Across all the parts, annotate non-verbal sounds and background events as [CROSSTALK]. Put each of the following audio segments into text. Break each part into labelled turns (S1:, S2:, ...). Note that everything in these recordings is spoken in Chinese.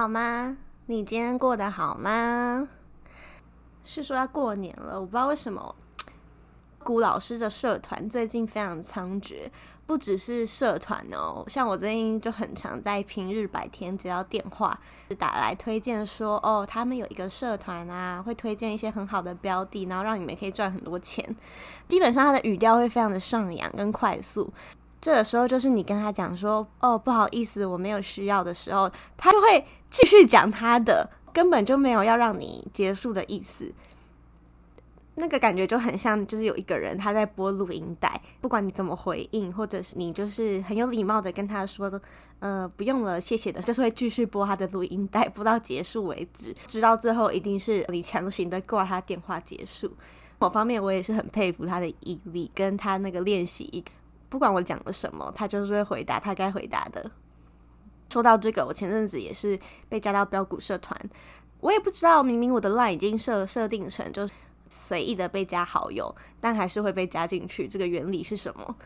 S1: 好吗？你今天过得好吗？是说要过年了，我不知道为什么，古老师的社团最近非常猖獗，不只是社团哦，像我最近就很常在平日白天接到电话，打来推荐说，哦，他们有一个社团啊，会推荐一些很好的标的，然后让你们可以赚很多钱。基本上他的语调会非常的上扬跟快速。这个时候就是你跟他讲说，哦，不好意思，我没有需要的时候，他就会继续讲他的，根本就没有要让你结束的意思。那个感觉就很像，就是有一个人他在播录音带，不管你怎么回应，或者是你就是很有礼貌的跟他说的，呃，不用了，谢谢的，就是会继续播他的录音带，播到结束为止，直到最后一定是你强行的挂他电话结束。某方面我也是很佩服他的毅力，跟他那个练习。不管我讲了什么，他就是会回答他该回答的。说到这个，我前阵子也是被加到标股社团，我也不知道，明明我的 line 已经设设定成就是随意的被加好友，但还是会被加进去。这个原理是什么？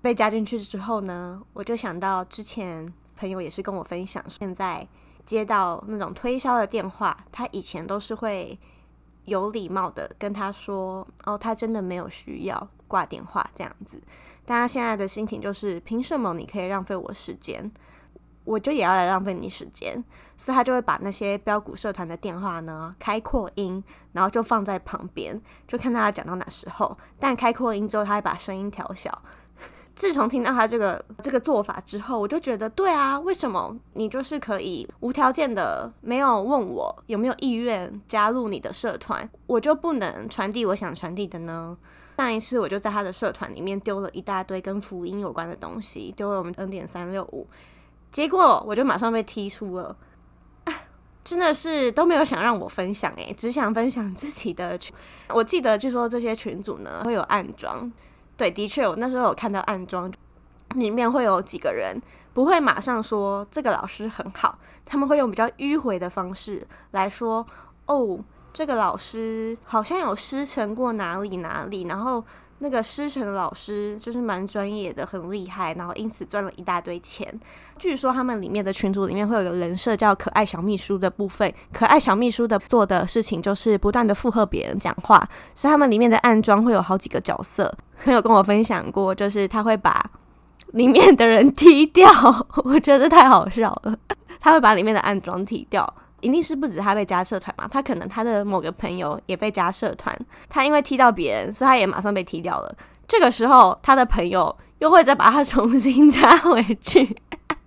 S1: 被加进去之后呢，我就想到之前朋友也是跟我分享，现在接到那种推销的电话，他以前都是会有礼貌的跟他说：“哦，他真的没有需要。”挂电话这样子，但他现在的心情就是：凭什么你可以浪费我时间，我就也要来浪费你时间。所以他就会把那些标股社团的电话呢开扩音，然后就放在旁边，就看他讲到哪时候。但开扩音之后，他会把声音调小。自从听到他这个这个做法之后，我就觉得对啊，为什么你就是可以无条件的没有问我有没有意愿加入你的社团，我就不能传递我想传递的呢？上一次我就在他的社团里面丢了一大堆跟福音有关的东西，丢了我们 N 点三六五，结果我就马上被踢出了，真的是都没有想让我分享诶，只想分享自己的群。我记得据说这些群组呢会有暗装，对，的确我那时候有看到暗装，里面会有几个人不会马上说这个老师很好，他们会用比较迂回的方式来说哦。这个老师好像有师承过哪里哪里，然后那个师承老师就是蛮专业的，很厉害，然后因此赚了一大堆钱。据说他们里面的群组里面会有个人设叫“可爱小秘书”的部分，可爱小秘书的做的事情就是不断的附和别人讲话，所以他们里面的暗装会有好几个角色。[LAUGHS] 朋友跟我分享过，就是他会把里面的人踢掉，[LAUGHS] 我觉得太好笑了。[LAUGHS] 他会把里面的暗装踢掉。一定是不止他被加社团嘛，他可能他的某个朋友也被加社团，他因为踢到别人，所以他也马上被踢掉了。这个时候，他的朋友又会再把他重新加回去，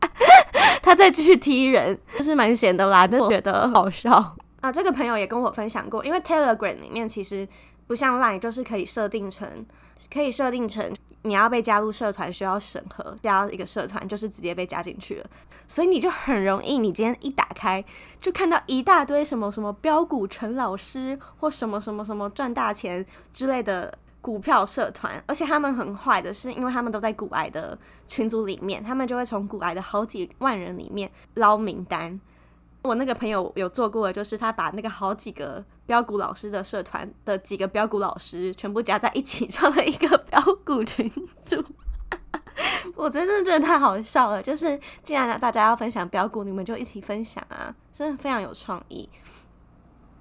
S1: [LAUGHS] 他再继续踢人，就是蛮闲的啦，就觉得好笑啊。这个朋友也跟我分享过，因为 Telegram 里面其实不像 Line，就是可以设定成，可以设定成。你要被加入社团需要审核，加入一个社团就是直接被加进去了，所以你就很容易，你今天一打开就看到一大堆什么什么标股陈老师或什么什么什么赚大钱之类的股票社团，而且他们很坏的是，因为他们都在股癌的群组里面，他们就会从股癌的好几万人里面捞名单。我那个朋友有做过的，就是他把那个好几个标股老师的社团的几个标股老师全部加在一起，创了一个标股群组。[LAUGHS] 我真的觉得太好笑了，就是既然大家要分享标股，你们就一起分享啊，真的非常有创意。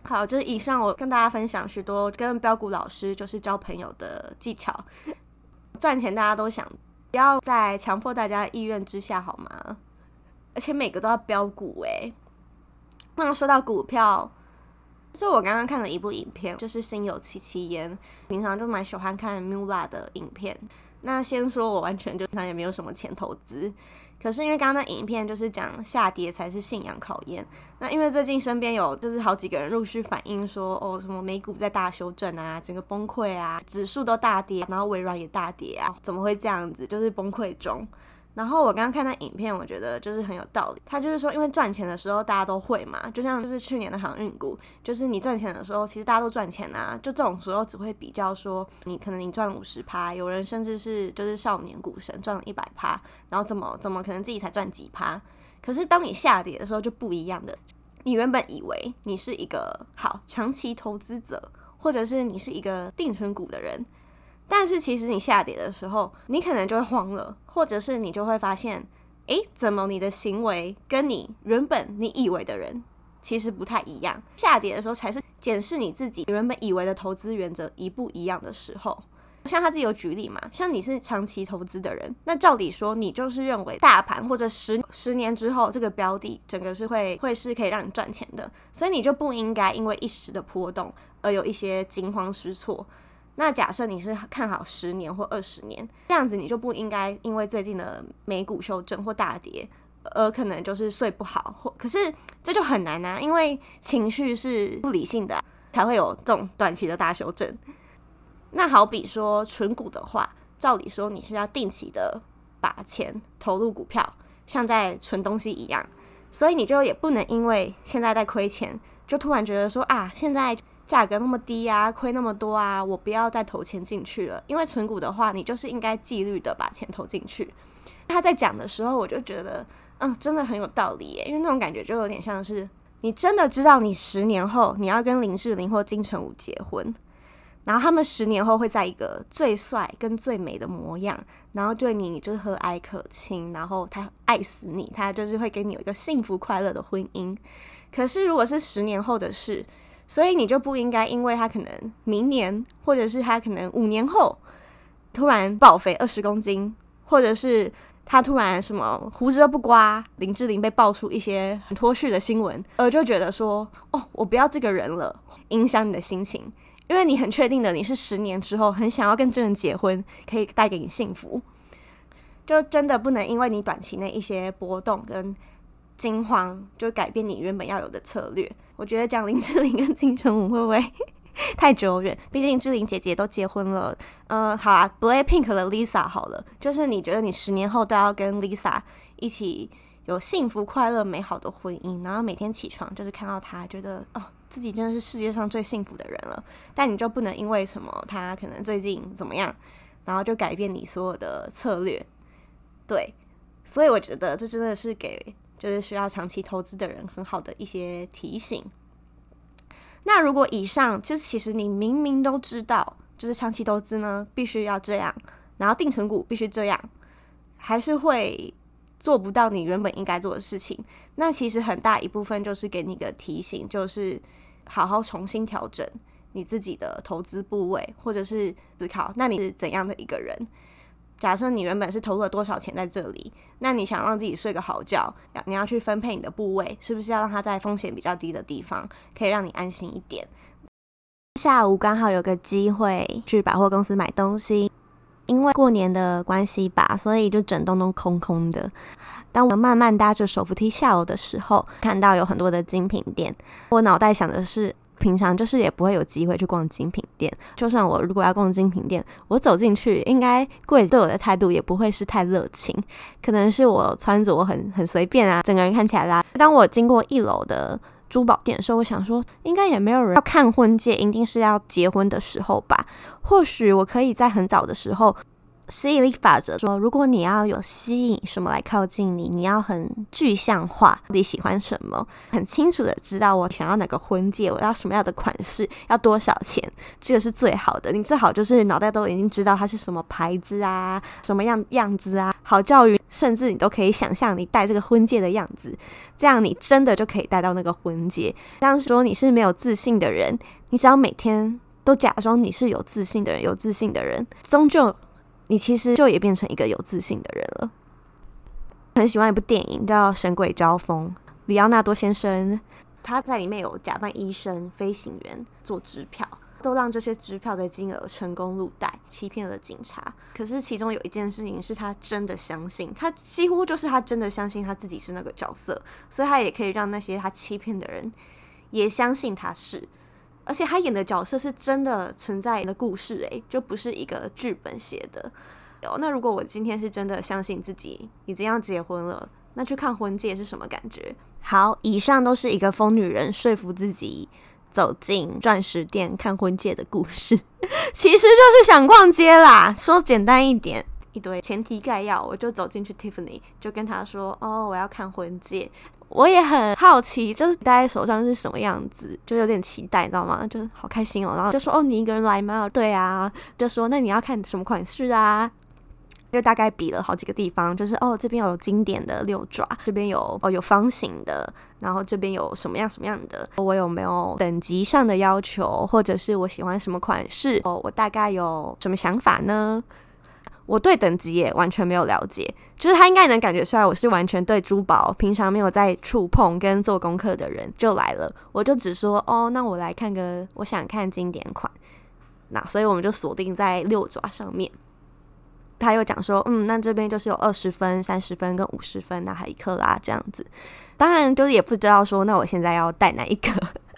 S1: 好，就是以上我跟大家分享许多跟标股老师就是交朋友的技巧，赚钱大家都想，不要在强迫大家的意愿之下好吗？而且每个都要标股诶。那说到股票，就我刚刚看了一部影片，就是心有戚戚焉。平常就蛮喜欢看 Mula 的影片。那先说我完全就平常也没有什么钱投资，可是因为刚刚那影片就是讲下跌才是信仰考验。那因为最近身边有就是好几个人陆续反映说，哦，什么美股在大修正啊，整个崩溃啊，指数都大跌，然后微软也大跌啊，怎么会这样子？就是崩溃中。然后我刚刚看那影片，我觉得就是很有道理。他就是说，因为赚钱的时候大家都会嘛，就像就是去年的航运股，就是你赚钱的时候，其实大家都赚钱啊。就这种时候只会比较说，你可能你赚五十趴，有人甚至是就是少年股神赚了一百趴，然后怎么怎么可能自己才赚几趴？可是当你下跌的时候就不一样的。你原本以为你是一个好长期投资者，或者是你是一个定存股的人。但是其实你下跌的时候，你可能就会慌了，或者是你就会发现，诶、怎么你的行为跟你原本你以为的人其实不太一样？下跌的时候才是检视你自己原本以为的投资原则一不一样的时候。像他自己有举例嘛，像你是长期投资的人，那照理说你就是认为大盘或者十十年之后这个标的整个是会会是可以让你赚钱的，所以你就不应该因为一时的波动而有一些惊慌失措。那假设你是看好十年或二十年，这样子你就不应该因为最近的美股修正或大跌而可能就是睡不好，或可是这就很难啊，因为情绪是不理性的，才会有这种短期的大修正。那好比说存股的话，照理说你是要定期的把钱投入股票，像在存东西一样，所以你就也不能因为现在在亏钱，就突然觉得说啊，现在价格那么低啊，亏那么多啊，我不要再投钱进去了。因为存股的话，你就是应该纪律的把钱投进去。他在讲的时候，我就觉得，嗯，真的很有道理耶，因为那种感觉就有点像是你真的知道你十年后你要跟林志玲或金城武结婚。然后他们十年后会在一个最帅跟最美的模样，然后对你就是和蔼可亲，然后他爱死你，他就是会给你有一个幸福快乐的婚姻。可是如果是十年后的事，所以你就不应该因为他可能明年，或者是他可能五年后突然暴肥二十公斤，或者是他突然什么胡子都不刮，林志玲被爆出一些很脱序的新闻，而就觉得说哦，我不要这个人了，影响你的心情。因为你很确定的，你是十年之后很想要跟这人结婚，可以带给你幸福，就真的不能因为你短期内一些波动跟惊慌，就改变你原本要有的策略。[LAUGHS] 我觉得讲林志玲跟金城武会不会太久远？[LAUGHS] 毕竟志玲姐姐都结婚了。嗯、好啊，BLACKPINK 的 Lisa 好了，就是你觉得你十年后都要跟 Lisa 一起有幸福、快乐、美好的婚姻，然后每天起床就是看到她，觉得哦。自己真的是世界上最幸福的人了，但你就不能因为什么他可能最近怎么样，然后就改变你所有的策略。对，所以我觉得这真的是给就是需要长期投资的人很好的一些提醒。那如果以上就是其实你明明都知道，就是长期投资呢必须要这样，然后定存股必须这样，还是会。做不到你原本应该做的事情，那其实很大一部分就是给你个提醒，就是好好重新调整你自己的投资部位，或者是思考，那你是怎样的一个人？假设你原本是投入了多少钱在这里，那你想让自己睡个好觉，你要去分配你的部位，是不是要让它在风险比较低的地方，可以让你安心一点？下午刚好有个机会去百货公司买东西。因为过年的关系吧，所以就整栋都空空的。当我慢慢搭着手扶梯下楼的时候，看到有很多的精品店。我脑袋想的是，平常就是也不会有机会去逛精品就算我如果要逛精品店，我走进去，应该柜对我的态度也不会是太热情。可能是我穿着很很随便啊，整个人看起来啦。当我经过一楼的珠宝店的时候，我想说，应该也没有人要看婚戒，一定是要结婚的时候吧？或许我可以在很早的时候。吸引力法则说，如果你要有吸引什么来靠近你，你要很具象化你喜欢什么，很清楚的知道我想要哪个婚戒，我要什么样的款式，要多少钱，这个是最好的。你最好就是脑袋都已经知道它是什么牌子啊，什么样样子啊，好教育，甚至你都可以想象你戴这个婚戒的样子，这样你真的就可以戴到那个婚戒。当时说你是没有自信的人，你只要每天都假装你是有自信的人，有自信的人，终究。你其实就也变成一个有自信的人了。很喜欢一部电影叫《神鬼交锋》，里奥纳多先生他在里面有假扮医生、飞行员做支票，都让这些支票的金额成功入袋，欺骗了警察。可是其中有一件事情是他真的相信，他几乎就是他真的相信他自己是那个角色，所以他也可以让那些他欺骗的人也相信他是。而且他演的角色是真的存在的故事，诶，就不是一个剧本写的。那如果我今天是真的相信自己已经要结婚了，那去看婚戒是什么感觉？好，以上都是一个疯女人说服自己走进钻石店看婚戒的故事，其实就是想逛街啦。说简单一点，一堆前提概要，我 [LAUGHS] 就走进去 Tiffany，就跟他说：“哦，我要看婚戒。”我也很好奇，就是戴在手上是什么样子，就有点期待，你知道吗？就好开心哦。然后就说：“哦，你一个人来吗？”对啊，就说：“那你要看什么款式啊？”就大概比了好几个地方，就是哦，这边有经典的六爪，这边有哦有方形的，然后这边有什么样什么样的，我有没有等级上的要求，或者是我喜欢什么款式，哦，我大概有什么想法呢？我对等级也完全没有了解，就是他应该能感觉出来，我是完全对珠宝平常没有在触碰跟做功课的人就来了，我就只说哦，那我来看个我想看经典款，那所以我们就锁定在六爪上面。他又讲说，嗯，那这边就是有二十分、三十分跟五十分，那还一克拉这样子。当然，就是也不知道说，那我现在要戴哪一个，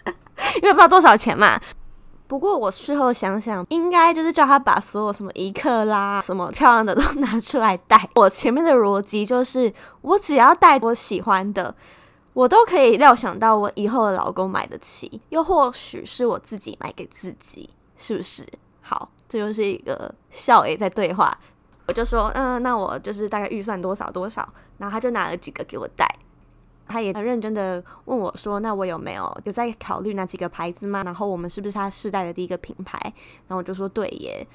S1: [LAUGHS] 因为不知道多少钱嘛。不过我事后想想，应该就是叫他把所有什么一克拉、什么漂亮的都拿出来戴。我前面的逻辑就是，我只要戴我喜欢的，我都可以料想到我以后的老公买得起，又或许是我自己买给自己，是不是？好，这就是一个笑 A 在对话。我就说，嗯，那我就是大概预算多少多少，然后他就拿了几个给我戴，他也很认真的问我说，那我有没有有在考虑哪几个牌子吗？然后我们是不是他试戴的第一个品牌？然后我就说对耶，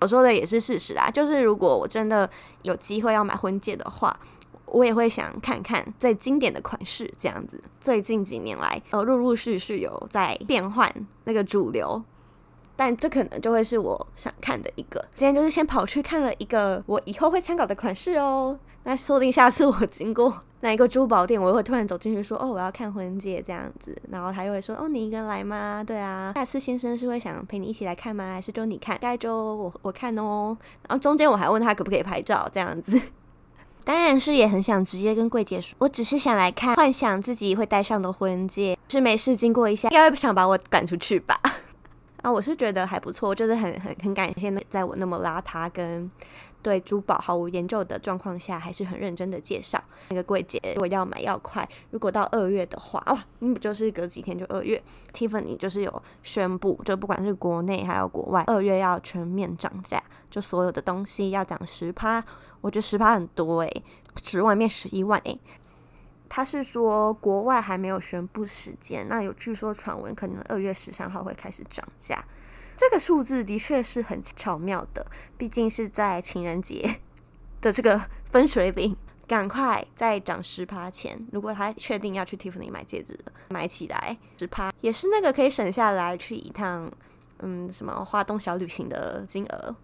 S1: 我说的也是事实啊，就是如果我真的有机会要买婚戒的话，我也会想看看最经典的款式这样子。最近几年来，呃，陆陆续续有在变换那个主流。但这可能就会是我想看的一个。今天就是先跑去看了一个我以后会参考的款式哦。那说不定下次我经过那一个珠宝店，我又会突然走进去说：“哦，我要看婚戒这样子。”然后他又会说：“哦，你一个人来吗？”对啊，下次先生是会想陪你一起来看吗？还是就你看？该就我我看哦。然后中间我还问他可不可以拍照这样子。[LAUGHS] 当然是也很想直接跟柜姐说：“我只是想来看，幻想自己会戴上的婚戒。”是没事经过一下，应该不想把我赶出去吧。[LAUGHS] 啊，我是觉得还不错，就是很很很感谢，在我那么邋遢跟对珠宝毫无研究的状况下，还是很认真的介绍那个柜姐。如果要买要快，如果到二月的话，哇，嗯不就是隔几天就二月？Tiffany 就是有宣布，就不管是国内还有国外，二月要全面涨价，就所有的东西要涨十趴。我觉得十趴很多诶、欸，十万变十一万诶、他是说国外还没有宣布时间，那有据说传闻可能二月十三号会开始涨价，这个数字的确是很巧妙的，毕竟是在情人节的这个分水岭，赶快在涨十趴前，如果他确定要去 Tiffany 买戒指，买起来十趴也是那个可以省下来去一趟，嗯，什么花东小旅行的金额。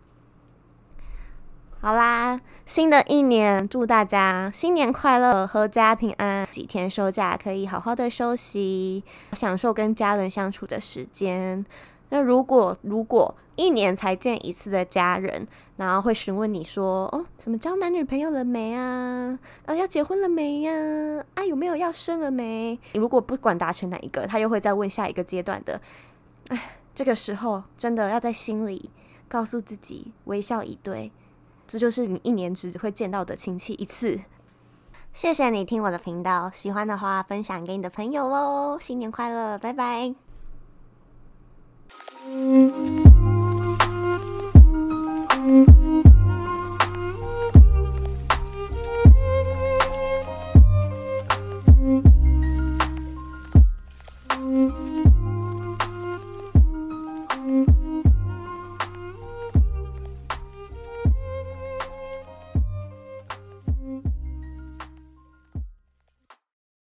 S1: 好啦，新的一年，祝大家新年快乐，阖家平安。几天休假可以好好的休息，享受跟家人相处的时间。那如果如果一年才见一次的家人，然后会询问你说：“哦，什么交男女朋友了没啊？啊，要结婚了没呀？啊，有没有要生了没？”如果不管达成哪一个，他又会再问下一个阶段的。哎，这个时候真的要在心里告诉自己，微笑以对。这就是你一年只会见到的亲戚一次。谢谢你听我的频道，喜欢的话分享给你的朋友哦。新年快乐，拜拜。